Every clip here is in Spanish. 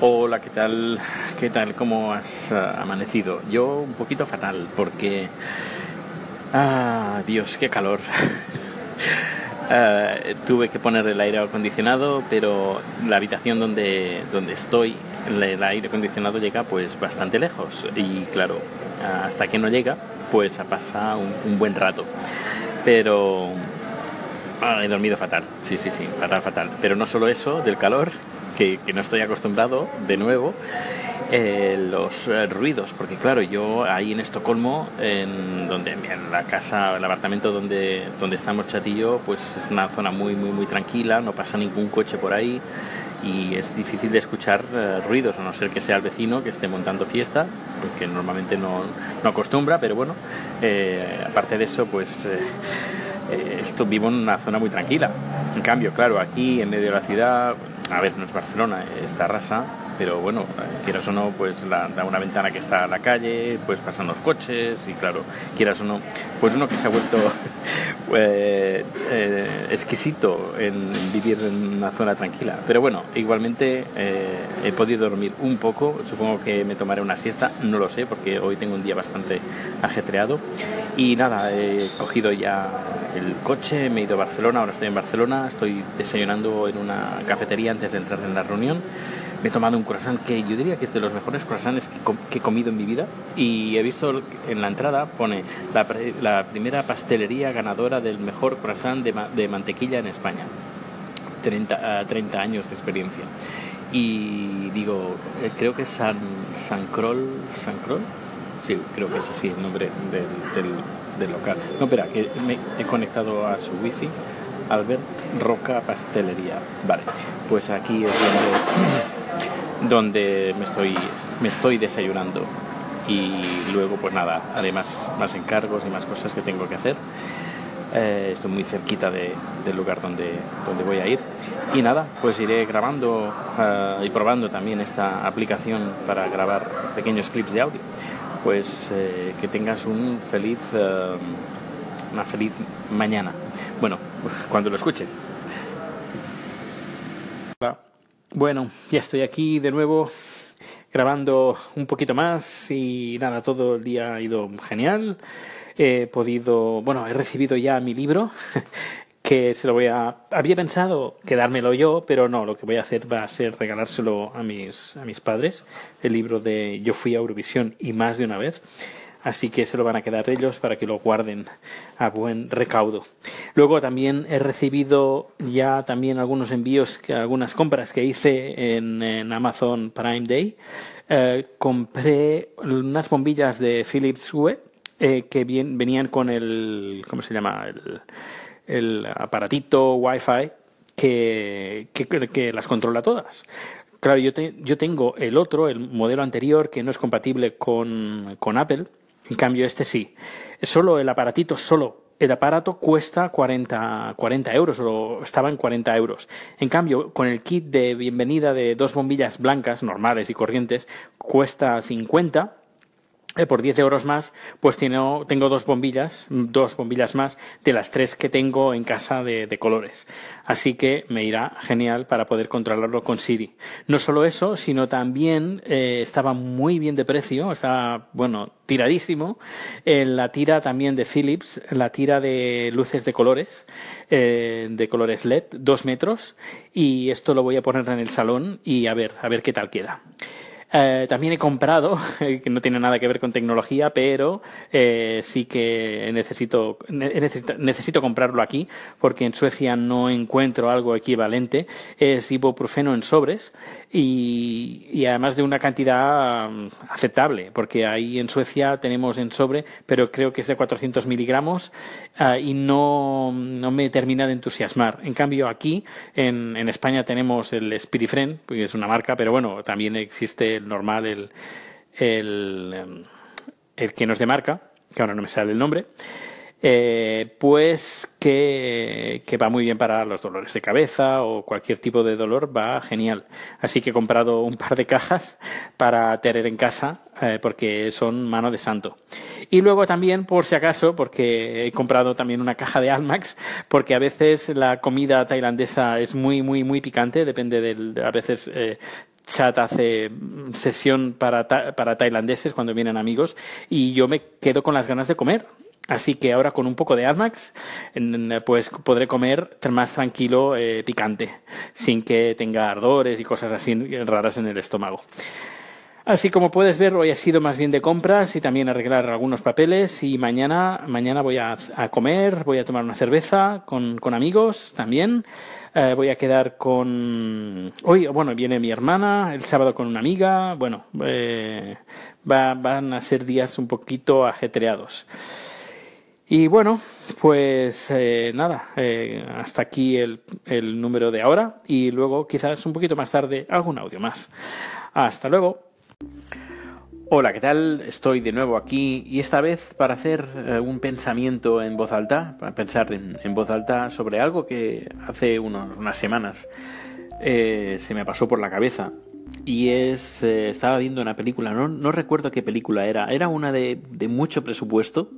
Hola, ¿qué tal? ¿Qué tal? ¿Cómo has uh, amanecido? Yo un poquito fatal porque... Ah, Dios, qué calor. uh, tuve que poner el aire acondicionado, pero la habitación donde, donde estoy, el aire acondicionado llega pues bastante lejos. Y claro, hasta que no llega, pues pasa un, un buen rato. Pero ah, he dormido fatal, sí, sí, sí, fatal, fatal. Pero no solo eso, del calor, que, que no estoy acostumbrado de nuevo, eh, los eh, ruidos, porque claro, yo ahí en Estocolmo, en, donde, en la casa, el apartamento donde, donde estamos Chatillo, pues es una zona muy, muy, muy tranquila, no pasa ningún coche por ahí y es difícil de escuchar eh, ruidos, a no ser que sea el vecino que esté montando fiesta, que normalmente no, no acostumbra, pero bueno, eh, aparte de eso, pues eh, eh, esto vivo en una zona muy tranquila. En cambio, claro, aquí en medio de la ciudad, a ver, no es Barcelona, es Tarrasa, pero bueno, quieras o no, pues la, da una ventana que está a la calle, pues pasan los coches y claro, quieras o no, pues uno que se ha vuelto eh, eh, exquisito en vivir en una zona tranquila. Pero bueno, igualmente eh, he podido dormir un poco, supongo que me tomaré una siesta, no lo sé, porque hoy tengo un día bastante ajetreado. Y nada, he cogido ya el coche, me he ido a Barcelona, ahora estoy en Barcelona, estoy desayunando en una cafetería antes de entrar en la reunión me he tomado un croissant que yo diría que es de los mejores croissants que, he comido en mi vida. Y he visto en la entrada pone la, primera pastelería ganadora del mejor croissant de, ma de mantequilla en España. 30, uh, 30 años de experiencia. Y digo eh, creo que es San, San Crol San Crol sí creo que es así el nombre del, del, del local. No espera que me he conectado a su wifi. Albert Roca Pastelería. Vale pues aquí es donde donde me estoy, me estoy desayunando y luego pues nada, además más encargos y más cosas que tengo que hacer. Eh, estoy muy cerquita de, del lugar donde, donde voy a ir y nada, pues iré grabando uh, y probando también esta aplicación para grabar pequeños clips de audio. Pues eh, que tengas un feliz, una feliz mañana. Bueno, cuando lo escuches. Bueno, ya estoy aquí de nuevo grabando un poquito más y nada, todo el día ha ido genial. He podido, bueno, he recibido ya mi libro que se lo voy a... Había pensado quedármelo yo, pero no, lo que voy a hacer va a ser regalárselo a mis, a mis padres, el libro de Yo fui a Eurovisión y más de una vez así que se lo van a quedar ellos para que lo guarden a buen recaudo. Luego también he recibido ya también algunos envíos, algunas compras que hice en, Amazon Prime Day. Eh, compré unas bombillas de Philips Hue eh, que bien, venían con el, ¿cómo se llama? El, aparatito Wi-Fi que, que, que las controla todas. Claro, yo, te, yo tengo el otro, el modelo anterior, que no es compatible con, con Apple, en cambio, este sí. Solo el aparatito, solo el aparato cuesta 40, 40 euros o estaba en 40 euros. En cambio, con el kit de bienvenida de dos bombillas blancas, normales y corrientes, cuesta 50 eh, por 10 euros más, pues tengo dos bombillas, dos bombillas más de las tres que tengo en casa de, colores. Así que me irá genial para poder controlarlo con Siri. No solo eso, sino también eh, estaba muy bien de precio, estaba, bueno, tiradísimo. En la tira también de Philips, la tira de luces de colores, eh, de colores LED, dos metros, y esto lo voy a poner en el salón y a ver, a ver qué tal queda. Eh, también he comprado, que no tiene nada que ver con tecnología, pero eh, sí que necesito, necesito, necesito, comprarlo aquí, porque en Suecia no encuentro algo equivalente. Es ibuprofeno en sobres y, además de una cantidad um, aceptable, porque ahí en Suecia tenemos en sobre, pero creo que es de 400 miligramos uh, y no, no me termina de entusiasmar. En cambio, aquí en, en España tenemos el Spirifren, que es una marca, pero bueno, también existe el normal, el, el, el que no es de marca, que ahora no me sale el nombre. Eh, pues que, que, va muy bien para los dolores de cabeza o cualquier tipo de dolor, va genial. Así que he comprado un par de cajas para tener en casa eh, porque son mano de santo. Y luego también, por si acaso, porque he comprado también una caja de Almax, porque a veces la comida tailandesa es muy, muy, muy picante, depende del, a veces eh, chat hace mm, sesión para, para tailandeses cuando vienen amigos y yo me quedo con las ganas de comer. Así que ahora con un poco de AdMax, pues podré comer más tranquilo eh, picante, sin que tenga ardores y cosas así raras en el estómago. Así como puedes ver, hoy ha sido más bien de compras y también arreglar algunos papeles y mañana, mañana voy a, comer, voy a tomar una cerveza con, con amigos también. Eh, voy a quedar con... Hoy, bueno, viene mi hermana, el sábado con una amiga. Bueno, eh, van a ser días un poquito ajetreados. Y bueno, pues eh, nada, hasta aquí el, el número de ahora y luego quizás un poquito más tarde algún audio más. Hasta luego. Hola, ¿qué tal? Estoy de nuevo aquí y esta vez para hacer eh, un pensamiento en voz alta, para pensar en, voz alta sobre algo que hace unas semanas eh, se me pasó por la cabeza y es, eh, estaba viendo una película, no, no, recuerdo qué película era, era una de, de mucho presupuesto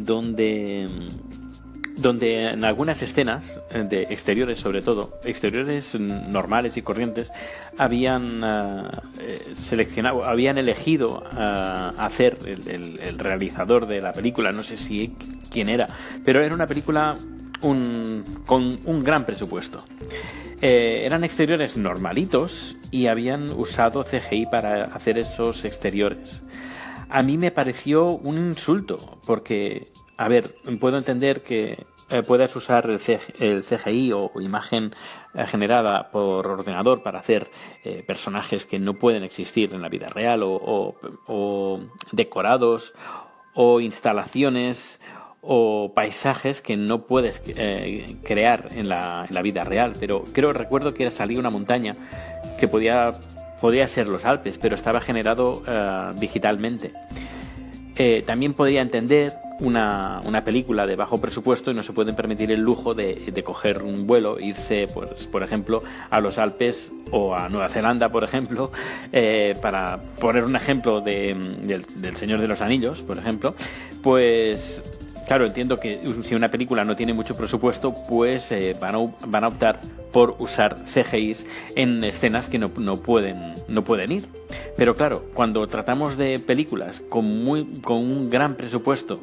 donde donde en algunas escenas, eh, de exteriores sobre todo, exteriores normales y corrientes, habían eh, seleccionado, habían elegido hacer el, realizador de la película, no sé si quién era, pero era una película con un gran presupuesto. Eh, eran exteriores normalitos y habían usado CGI para hacer esos exteriores. A mí me pareció un insulto, porque a ver, puedo entender que eh, puedas usar el, CGI o imagen eh, generada por ordenador para hacer eh, personajes que no pueden existir en la vida real o, decorados o instalaciones o paisajes que no puedes crear en la, vida real. Pero creo, recuerdo que salía una montaña que podía, podía ser los Alpes, pero estaba generado digitalmente. también podría entender una, una, película de bajo presupuesto y no se pueden permitir el lujo de, de coger un vuelo, irse, pues, por ejemplo, a los Alpes o a Nueva Zelanda, por ejemplo, eh, para poner un ejemplo de, del Señor de los Anillos, por ejemplo, pues Claro, entiendo que si una película no tiene mucho presupuesto, pues eh, van, a, van, a, optar por usar CGIs en escenas que no, no, pueden, no pueden ir. Pero claro, cuando tratamos de películas con, muy, con un gran presupuesto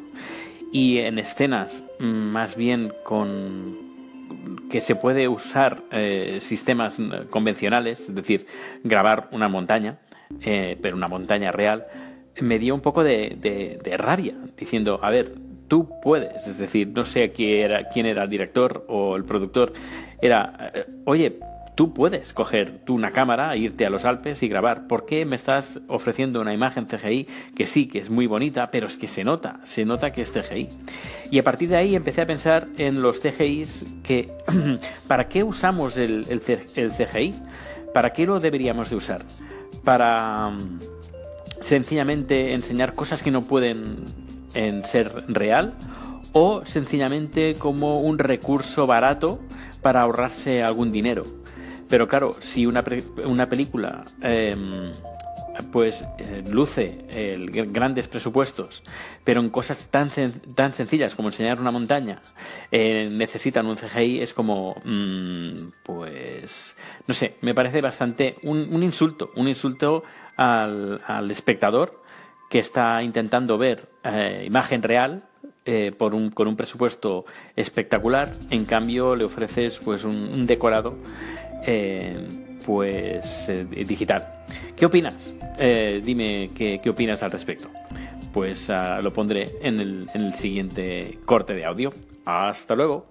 y en escenas mm, más bien con que se puede usar eh, sistemas convencionales, es decir, grabar una montaña, eh, pero una montaña real, me dio un poco de, de rabia, diciendo, a ver, tú puedes. Es decir, no sé quién era, quién era el director o el productor. Era, eh, oye, tú puedes coger tú una cámara, irte a los Alpes y grabar. ¿Por qué me estás ofreciendo una imagen CGI que sí, que es muy bonita, pero es que se nota, se nota que es CGI? Y a partir de ahí empecé a pensar en los CGIs que, ¿para qué usamos el, el, CGI? ¿Para qué lo deberíamos de usar? Para mm, sencillamente enseñar cosas que no pueden en ser real o sencillamente como un recurso barato para ahorrarse algún dinero. Pero claro, si una, una película em, pues eh, luce grandes presupuestos, pero en cosas tan, tan sencillas como enseñar una montaña eh, necesitan un CGI, es como, mm, pues, no sé, me parece bastante un, un insulto, un insulto al, al espectador que está intentando ver eh, imagen real eh, por un, con un presupuesto espectacular, en cambio le ofreces pues un, decorado eh, pues digital. ¿Qué opinas? dime qué, opinas al respecto. Pues ah, lo pondré en el, en el siguiente corte de audio. Hasta luego.